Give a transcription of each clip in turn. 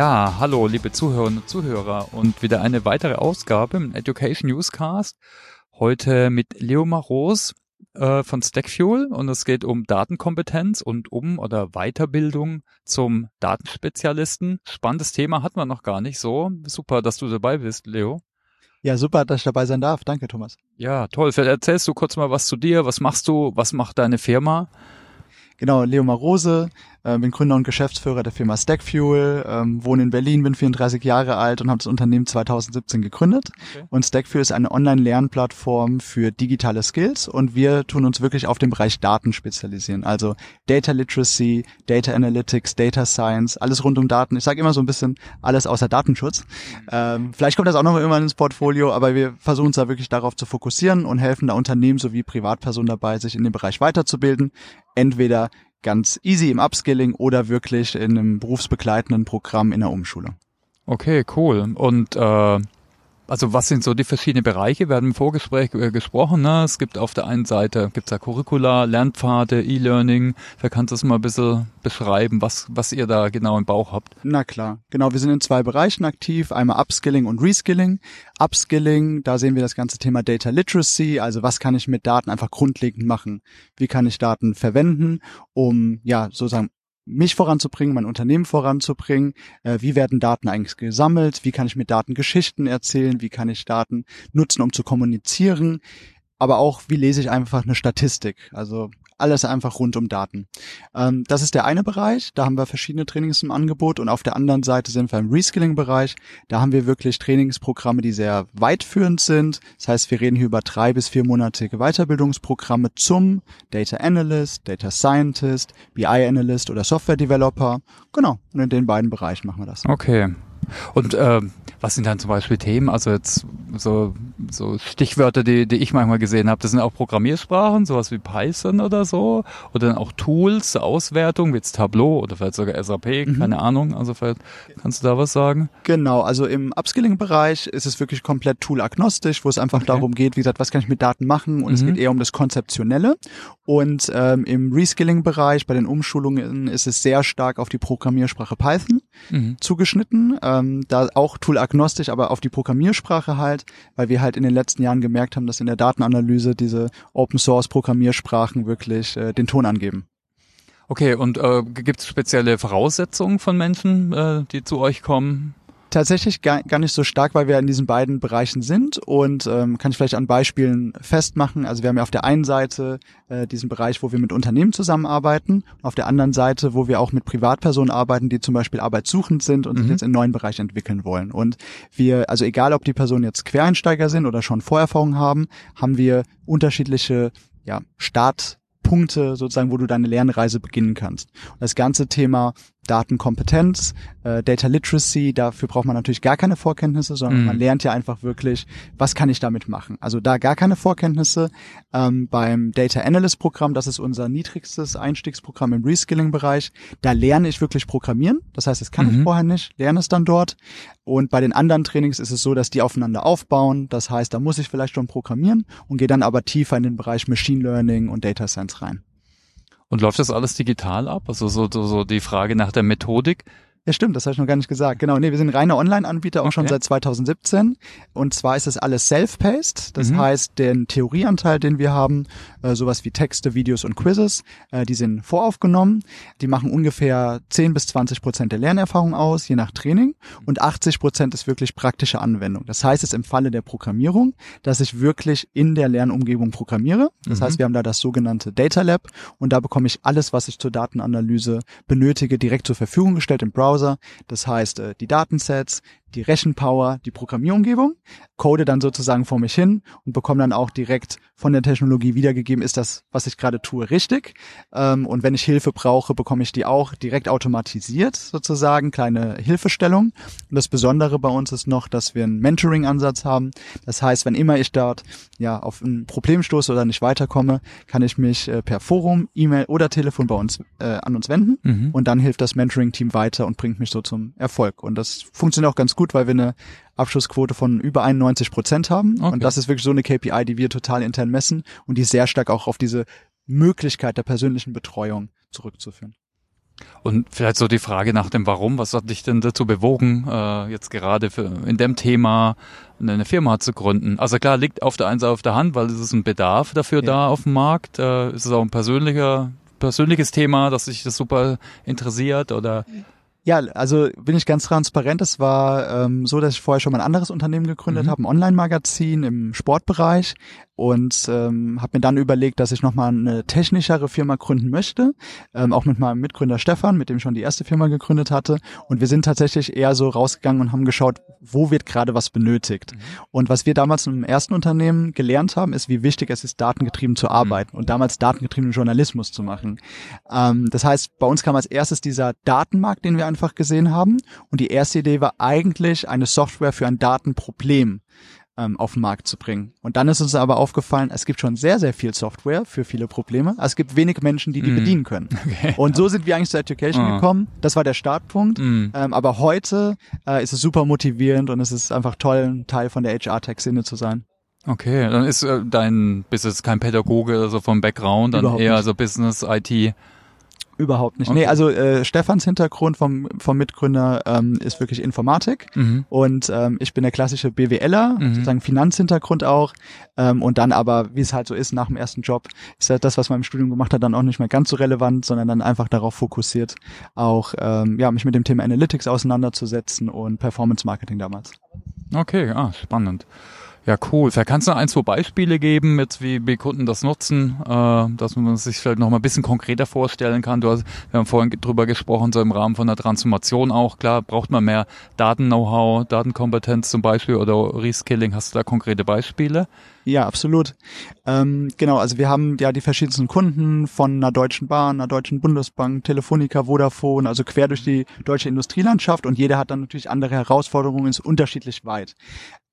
Ja, hallo, liebe Zuhörerinnen und Zuhörer und wieder eine weitere Ausgabe im Education Newscast. Heute mit Leo Maros äh, von Stackfuel und es geht um Datenkompetenz und um oder Weiterbildung zum Datenspezialisten. Spannendes Thema hatten wir noch gar nicht so. Super, dass du dabei bist, Leo. Ja, super, dass ich dabei sein darf. Danke, Thomas. Ja, toll. Vielleicht erzählst du kurz mal was zu dir. Was machst du? Was macht deine Firma? Genau, Leo Marose, äh, bin Gründer und Geschäftsführer der Firma Stackfuel, ähm, wohne in Berlin, bin 34 Jahre alt und habe das Unternehmen 2017 gegründet. Okay. Und Stackfuel ist eine Online-Lernplattform für digitale Skills und wir tun uns wirklich auf den Bereich Daten spezialisieren. Also Data Literacy, Data Analytics, Data Science, alles rund um Daten. Ich sage immer so ein bisschen alles außer Datenschutz. Ähm, vielleicht kommt das auch noch mal irgendwann ins Portfolio, aber wir versuchen uns da wirklich darauf zu fokussieren und helfen da Unternehmen sowie Privatpersonen dabei, sich in dem Bereich weiterzubilden. Entweder ganz easy im Upskilling oder wirklich in einem berufsbegleitenden Programm in der Umschulung. Okay, cool. Und äh, also was sind so die verschiedenen Bereiche? Wir haben im Vorgespräch äh, gesprochen. Ne? Es gibt auf der einen Seite gibt's ja Curricula, Lernpfade, E-Learning. Wer kann das mal ein bisschen beschreiben, was, was ihr da genau im Bauch habt? Na klar, genau. Wir sind in zwei Bereichen aktiv. Einmal Upskilling und Reskilling. Upskilling, da sehen wir das ganze Thema Data Literacy. Also was kann ich mit Daten einfach grundlegend machen? Wie kann ich Daten verwenden, um ja sozusagen mich voranzubringen, mein Unternehmen voranzubringen. Äh, wie werden Daten eigentlich gesammelt? Wie kann ich mit Daten Geschichten erzählen? Wie kann ich Daten nutzen, um zu kommunizieren? Aber auch, wie lese ich einfach eine Statistik? Also alles einfach rund um Daten. Ähm, das ist der eine Bereich, da haben wir verschiedene Trainings im Angebot und auf der anderen Seite sind wir im Reskilling-Bereich. Da haben wir wirklich Trainingsprogramme, die sehr weitführend sind. Das heißt, wir reden hier über drei bis viermonatige Weiterbildungsprogramme zum Data Analyst, Data Scientist, BI Analyst oder Software Developer. Genau, und in den beiden Bereichen machen wir das. Okay. Und äh, was sind dann zum Beispiel Themen? Also jetzt so, so Stichwörter, die, die ich manchmal gesehen habe, das sind auch Programmiersprachen, sowas wie Python oder so, oder dann auch Tools, Auswertung, wie jetzt Tableau oder vielleicht sogar SAP, mhm. keine Ahnung. Also vielleicht kannst du da was sagen? Genau, also im Upskilling-Bereich ist es wirklich komplett tool-agnostisch, wo es einfach okay. darum geht, wie gesagt, was kann ich mit Daten machen und mhm. es geht eher um das Konzeptionelle. Und ähm, im Reskilling-Bereich, bei den Umschulungen, ist es sehr stark auf die Programmiersprache Python mhm. zugeschnitten. Ähm, da auch tool-agnostisch, aber auf die Programmiersprache halt, weil wir halt in den letzten Jahren gemerkt haben, dass in der Datenanalyse diese Open-Source-Programmiersprachen wirklich äh, den Ton angeben. Okay, und äh, gibt es spezielle Voraussetzungen von Menschen, äh, die zu euch kommen? Tatsächlich gar, gar nicht so stark, weil wir in diesen beiden Bereichen sind und ähm, kann ich vielleicht an Beispielen festmachen. Also wir haben ja auf der einen Seite äh, diesen Bereich, wo wir mit Unternehmen zusammenarbeiten, auf der anderen Seite, wo wir auch mit Privatpersonen arbeiten, die zum Beispiel arbeitssuchend sind und mhm. sich jetzt in einen neuen Bereich entwickeln wollen. Und wir, also egal ob die Personen jetzt Quereinsteiger sind oder schon Vorerfahrung haben, haben wir unterschiedliche ja, Startpunkte sozusagen, wo du deine Lernreise beginnen kannst. Und das ganze Thema Datenkompetenz, äh, Data Literacy, dafür braucht man natürlich gar keine Vorkenntnisse, sondern mhm. man lernt ja einfach wirklich, was kann ich damit machen. Also da gar keine Vorkenntnisse. Ähm, beim Data Analyst Programm, das ist unser niedrigstes Einstiegsprogramm im Reskilling-Bereich, da lerne ich wirklich Programmieren. Das heißt, das kann mhm. ich vorher nicht, lerne es dann dort. Und bei den anderen Trainings ist es so, dass die aufeinander aufbauen. Das heißt, da muss ich vielleicht schon programmieren und gehe dann aber tiefer in den Bereich Machine Learning und Data Science rein. Und läuft das alles digital ab? Also so, so, so die Frage nach der Methodik. Ja, stimmt, das habe ich noch gar nicht gesagt. Genau, nee, wir sind reiner Online-Anbieter auch okay. schon seit 2017. Und zwar ist es alles self-paced. Das mhm. heißt, den Theorieanteil, den wir haben, äh, sowas wie Texte, Videos und Quizzes, äh, die sind voraufgenommen. Die machen ungefähr 10 bis 20 Prozent der Lernerfahrung aus, je nach Training. Und 80 Prozent ist wirklich praktische Anwendung. Das heißt es im Falle der Programmierung, dass ich wirklich in der Lernumgebung programmiere. Das mhm. heißt, wir haben da das sogenannte Data Lab und da bekomme ich alles, was ich zur Datenanalyse benötige, direkt zur Verfügung gestellt im Browser Browser. Das heißt, äh, die Datensets, die Rechenpower, die Programmierumgebung, code dann sozusagen vor mich hin und bekomme dann auch direkt von der Technologie wiedergegeben, ist das, was ich gerade tue, richtig? Ähm, und wenn ich Hilfe brauche, bekomme ich die auch direkt automatisiert sozusagen, kleine Hilfestellung. Und das Besondere bei uns ist noch, dass wir einen Mentoring-Ansatz haben. Das heißt, wenn immer ich dort ja auf ein Problem stoße oder nicht weiterkomme, kann ich mich äh, per Forum, E-Mail oder Telefon bei uns äh, an uns wenden mhm. und dann hilft das Mentoring-Team weiter und bringt mich so zum Erfolg. Und das funktioniert auch ganz gut, weil wir eine Abschlussquote von über 91 Prozent haben. Okay. Und das ist wirklich so eine KPI, die wir total intern messen und die sehr stark auch auf diese Möglichkeit der persönlichen Betreuung zurückzuführen. Und vielleicht so die Frage nach dem Warum, was hat dich denn dazu bewogen, äh, jetzt gerade für, in dem Thema eine Firma zu gründen? Also klar, liegt auf der einen Seite auf der Hand, weil es ist ein Bedarf dafür ja. da auf dem Markt. Äh, ist es auch ein persönlicher, persönliches Thema, dass sich das super interessiert oder? Ja, also bin ich ganz transparent. Es war ähm, so, dass ich vorher schon mal ein anderes Unternehmen gegründet mhm. habe, ein Online-Magazin im Sportbereich und ähm, habe mir dann überlegt, dass ich nochmal eine technischere Firma gründen möchte, ähm, auch mit meinem Mitgründer Stefan, mit dem ich schon die erste Firma gegründet hatte. Und wir sind tatsächlich eher so rausgegangen und haben geschaut, wo wird gerade was benötigt. Mhm. Und was wir damals im ersten Unternehmen gelernt haben, ist, wie wichtig es ist, datengetrieben zu arbeiten mhm. und damals datengetriebenen Journalismus zu machen. Ähm, das heißt, bei uns kam als erstes dieser Datenmarkt, den wir einfach gesehen haben. Und die erste Idee war eigentlich eine Software für ein Datenproblem ähm, auf den Markt zu bringen. Und dann ist uns aber aufgefallen, es gibt schon sehr, sehr viel Software für viele Probleme. es gibt wenig Menschen, die die mm. bedienen können. Okay. Und so sind wir eigentlich zur Education oh. gekommen. Das war der Startpunkt. Mm. Ähm, aber heute äh, ist es super motivierend und es ist einfach toll, ein Teil von der HR-Tech-Szene zu sein. Okay, dann ist äh, dein, bist jetzt kein Pädagoge oder so vom Background, dann Überhaupt eher nicht. so Business, IT. Überhaupt nicht. Okay. Nee, also äh, Stefans Hintergrund vom, vom Mitgründer ähm, ist wirklich Informatik mhm. und ähm, ich bin der klassische BWLer, mhm. sozusagen Finanzhintergrund auch ähm, und dann aber, wie es halt so ist, nach dem ersten Job ist halt das, was man im Studium gemacht hat, dann auch nicht mehr ganz so relevant, sondern dann einfach darauf fokussiert, auch ähm, ja, mich mit dem Thema Analytics auseinanderzusetzen und Performance Marketing damals. Okay, ah, spannend. Ja, cool. Vielleicht kannst du ein, zwei Beispiele geben, jetzt wie, wie Kunden das nutzen, äh, dass man sich vielleicht noch mal ein bisschen konkreter vorstellen kann. Du hast, wir haben vorhin drüber gesprochen, so im Rahmen von der Transformation auch. Klar, braucht man mehr Daten-Know-how, Datenkompetenz zum Beispiel oder Reskilling. Hast du da konkrete Beispiele? Ja, absolut. Ähm, genau, also wir haben ja die verschiedensten Kunden von einer Deutschen Bahn, einer Deutschen Bundesbank, Telefonica, Vodafone, also quer durch die deutsche Industrielandschaft und jeder hat dann natürlich andere Herausforderungen, ist unterschiedlich weit.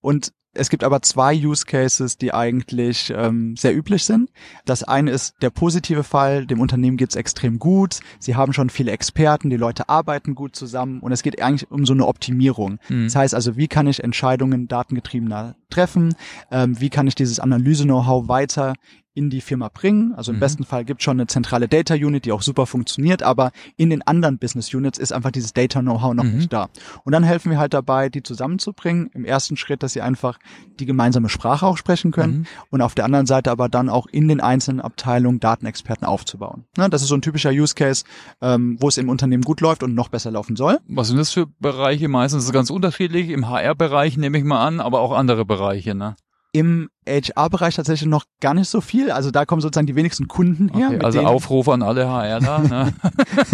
Und es gibt aber zwei Use Cases, die eigentlich ähm, sehr üblich sind. Das eine ist der positive Fall, dem Unternehmen geht's extrem gut, sie haben schon viele Experten, die Leute arbeiten gut zusammen und es geht eigentlich um so eine Optimierung. Mhm. Das heißt also, wie kann ich Entscheidungen datengetriebener treffen, ähm, wie kann ich dieses Analyse-Know-how weiter in die Firma bringen. Also im mhm. besten Fall gibt schon eine zentrale Data Unit, die auch super funktioniert, aber in den anderen Business Units ist einfach dieses Data Know-how noch mhm. nicht da. Und dann helfen wir halt dabei, die zusammenzubringen. Im ersten Schritt, dass sie einfach die gemeinsame Sprache auch sprechen können mhm. und auf der anderen Seite aber dann auch in den einzelnen Abteilungen Datenexperten aufzubauen. Ja, das ist so ein typischer Use Case, ähm, wo es im Unternehmen gut läuft und noch besser laufen soll. Was sind das für Bereiche? Meistens ist es ganz unterschiedlich. Im HR-Bereich nehme ich mal an, aber auch andere Bereiche, ne? Im HR-Bereich tatsächlich noch gar nicht so viel. Also da kommen sozusagen die wenigsten Kunden her. Okay, also Aufruf an alle HRler. Ne?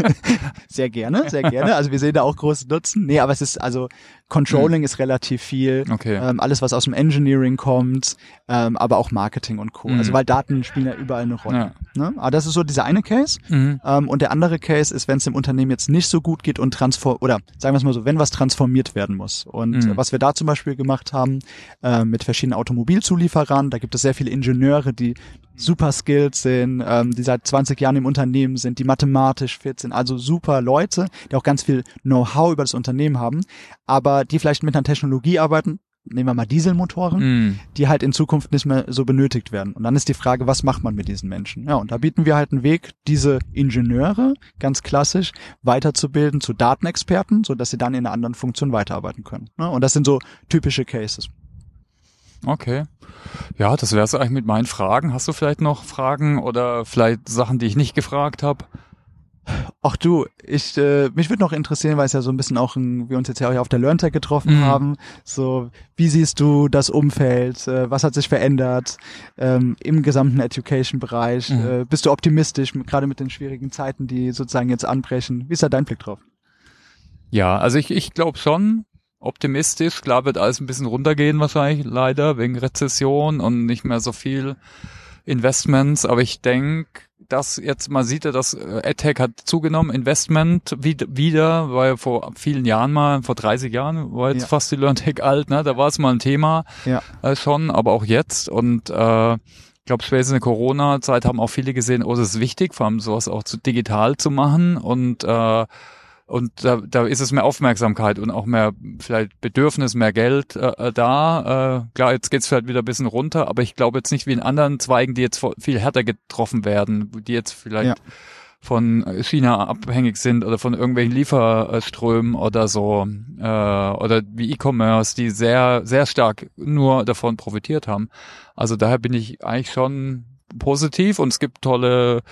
sehr gerne, sehr gerne. Also wir sehen da auch großen Nutzen. Nee, aber es ist also Controlling hm. ist relativ viel. Okay. Ähm, alles, was aus dem Engineering kommt, ähm, aber auch Marketing und Co. Mhm. Also weil Daten spielen ja überall eine Rolle. Ja. Ne? Aber das ist so dieser eine Case. Mhm. Ähm, und der andere Case ist, wenn es dem Unternehmen jetzt nicht so gut geht und transform oder sagen wir es mal so, wenn was transformiert werden muss. Und mhm. was wir da zum Beispiel gemacht haben äh, mit verschiedenen Automobilzulieferern, da gibt es sehr viele Ingenieure, die super skilled sind, ähm, die seit 20 Jahren im Unternehmen sind, die mathematisch fit sind, also super Leute, die auch ganz viel Know-how über das Unternehmen haben, aber die vielleicht mit einer Technologie arbeiten, nehmen wir mal Dieselmotoren, mm. die halt in Zukunft nicht mehr so benötigt werden. Und dann ist die Frage, was macht man mit diesen Menschen? Ja, und da bieten wir halt einen Weg, diese Ingenieure ganz klassisch weiterzubilden zu Datenexperten, so dass sie dann in einer anderen Funktion weiterarbeiten können. Ja, und das sind so typische Cases. Okay. Ja, das wäre es eigentlich mit meinen Fragen. Hast du vielleicht noch Fragen oder vielleicht Sachen, die ich nicht gefragt habe? Ach du, ich äh, mich würde noch interessieren, weil es ja so ein bisschen auch ein, wir uns jetzt ja auch auf der LearnTech getroffen mhm. haben. So, wie siehst du das Umfeld? Äh, was hat sich verändert ähm, im gesamten Education-Bereich? Mhm. Äh, bist du optimistisch, gerade mit den schwierigen Zeiten, die sozusagen jetzt anbrechen? Wie ist da dein Blick drauf? Ja, also ich, ich glaube schon, optimistisch. Klar wird alles ein bisschen runtergehen wahrscheinlich, leider, wegen Rezession und nicht mehr so viel Investments. Aber ich denke, dass jetzt, man sieht ja, dass äh, AdTech hat zugenommen, Investment wieder, ja vor vielen Jahren mal, vor 30 Jahren, war jetzt ja. fast die LearnTech alt, ne? Da war es mal ein Thema ja. äh, schon, aber auch jetzt. Und äh, ich glaube, spätestens in der Corona-Zeit haben auch viele gesehen, oh, das ist wichtig, vor allem sowas auch zu digital zu machen und äh, und da, da ist es mehr Aufmerksamkeit und auch mehr vielleicht Bedürfnis, mehr Geld äh, äh da. Äh, klar, jetzt geht's vielleicht wieder ein bisschen runter, aber ich glaube jetzt nicht wie in anderen Zweigen, die jetzt viel härter getroffen werden, die jetzt vielleicht von China abhängig sind oder von irgendwelchen Lieferströmen oder so äh, oder wie E-Commerce, die sehr sehr stark nur davon profitiert haben. Also daher bin ich eigentlich schon positiv und es gibt tolle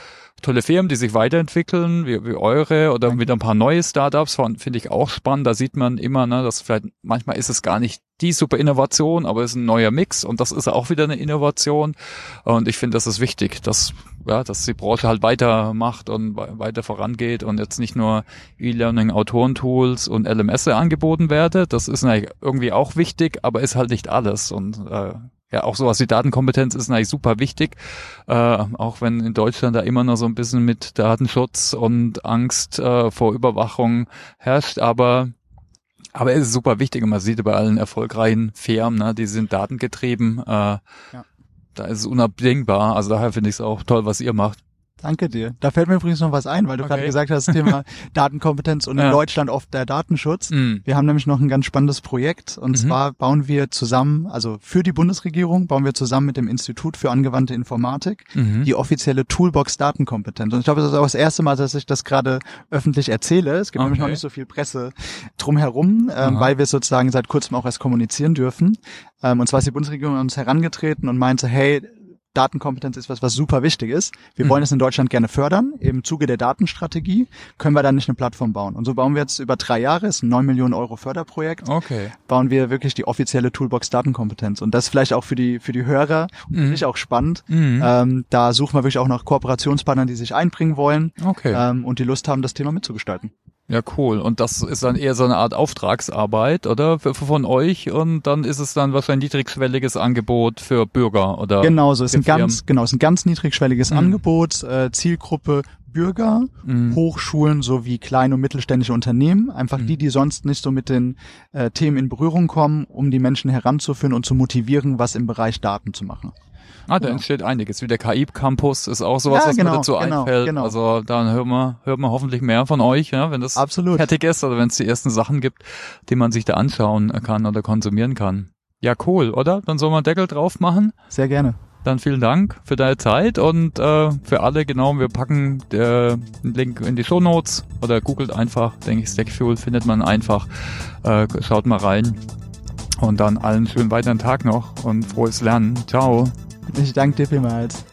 tolle Firmen, die sich weiterentwickeln, wie, wie eure oder Danke. wieder ein paar neue Startups, finde ich auch spannend. Da sieht man immer, ne, dass vielleicht manchmal ist es gar nicht die super Innovation, aber es ist ein neuer Mix und das ist auch wieder eine Innovation. Und ich finde, das ist wichtig, dass, ja, dass die Branche halt weitermacht und weiter vorangeht und jetzt nicht nur E-Learning, Autorentools und LMS angeboten werde. Das ist irgendwie auch wichtig, aber ist halt nicht alles und äh, ja, auch sowas wie Datenkompetenz ist eigentlich super wichtig, äh, auch wenn in Deutschland da immer noch so ein bisschen mit Datenschutz und Angst äh, vor Überwachung herrscht, aber aber es ist super wichtig und man sieht bei allen erfolgreichen Firmen, ne, die sind datengetrieben, äh, ja. da ist es unabdingbar, also daher finde ich es auch toll, was ihr macht. Danke dir. Da fällt mir übrigens noch was ein, weil du okay. gerade gesagt hast, Thema Datenkompetenz und ja. in Deutschland oft der Datenschutz. Mhm. Wir haben nämlich noch ein ganz spannendes Projekt und mhm. zwar bauen wir zusammen, also für die Bundesregierung bauen wir zusammen mit dem Institut für angewandte Informatik mhm. die offizielle Toolbox Datenkompetenz. Und ich glaube, das ist auch das erste Mal, dass ich das gerade öffentlich erzähle. Es gibt okay. nämlich noch nicht so viel Presse drumherum, ähm, weil wir sozusagen seit kurzem auch erst kommunizieren dürfen. Ähm, und zwar ist die Bundesregierung an uns herangetreten und meinte, hey, Datenkompetenz ist was, was super wichtig ist. Wir mhm. wollen es in Deutschland gerne fördern. Im Zuge der Datenstrategie können wir da nicht eine Plattform bauen. Und so bauen wir jetzt über drei Jahre, ist ein 9 Millionen Euro Förderprojekt, okay. bauen wir wirklich die offizielle Toolbox Datenkompetenz. Und das vielleicht auch für die, für die Hörer, mhm. finde ich auch spannend. Mhm. Ähm, da suchen wir wirklich auch nach Kooperationspartnern, die sich einbringen wollen okay. ähm, und die Lust haben, das Thema mitzugestalten. Ja, cool. Und das ist dann eher so eine Art Auftragsarbeit, oder? Von euch und dann ist es dann wahrscheinlich ein niedrigschwelliges Angebot für Bürger, oder? Genau, so ist ein ganz, genau, ist ein ganz niedrigschwelliges mhm. Angebot, äh, Zielgruppe Bürger, mhm. Hochschulen sowie kleine und mittelständische Unternehmen, einfach mhm. die, die sonst nicht so mit den äh, Themen in Berührung kommen, um die Menschen heranzuführen und zu motivieren, was im Bereich Daten zu machen. Ah, da genau. entsteht einiges. Wie der KI-Campus ist auch sowas, ja, was genau, mir dazu genau, einfällt. Genau. Also dann hören wir, hört man hoffentlich mehr von euch, ja, wenn das Absolut. fertig ist oder wenn es die ersten Sachen gibt, die man sich da anschauen kann oder konsumieren kann. Ja, cool, oder? Dann soll man Deckel drauf machen. Sehr gerne. Dann vielen Dank für deine Zeit und äh, für alle, genau, wir packen den Link in die Show Notes oder googelt einfach, denke ich, Stackfuel findet man einfach. Äh, schaut mal rein. Und dann allen schönen weiteren Tag noch und frohes Lernen. Ciao. Ich danke dir vielmals.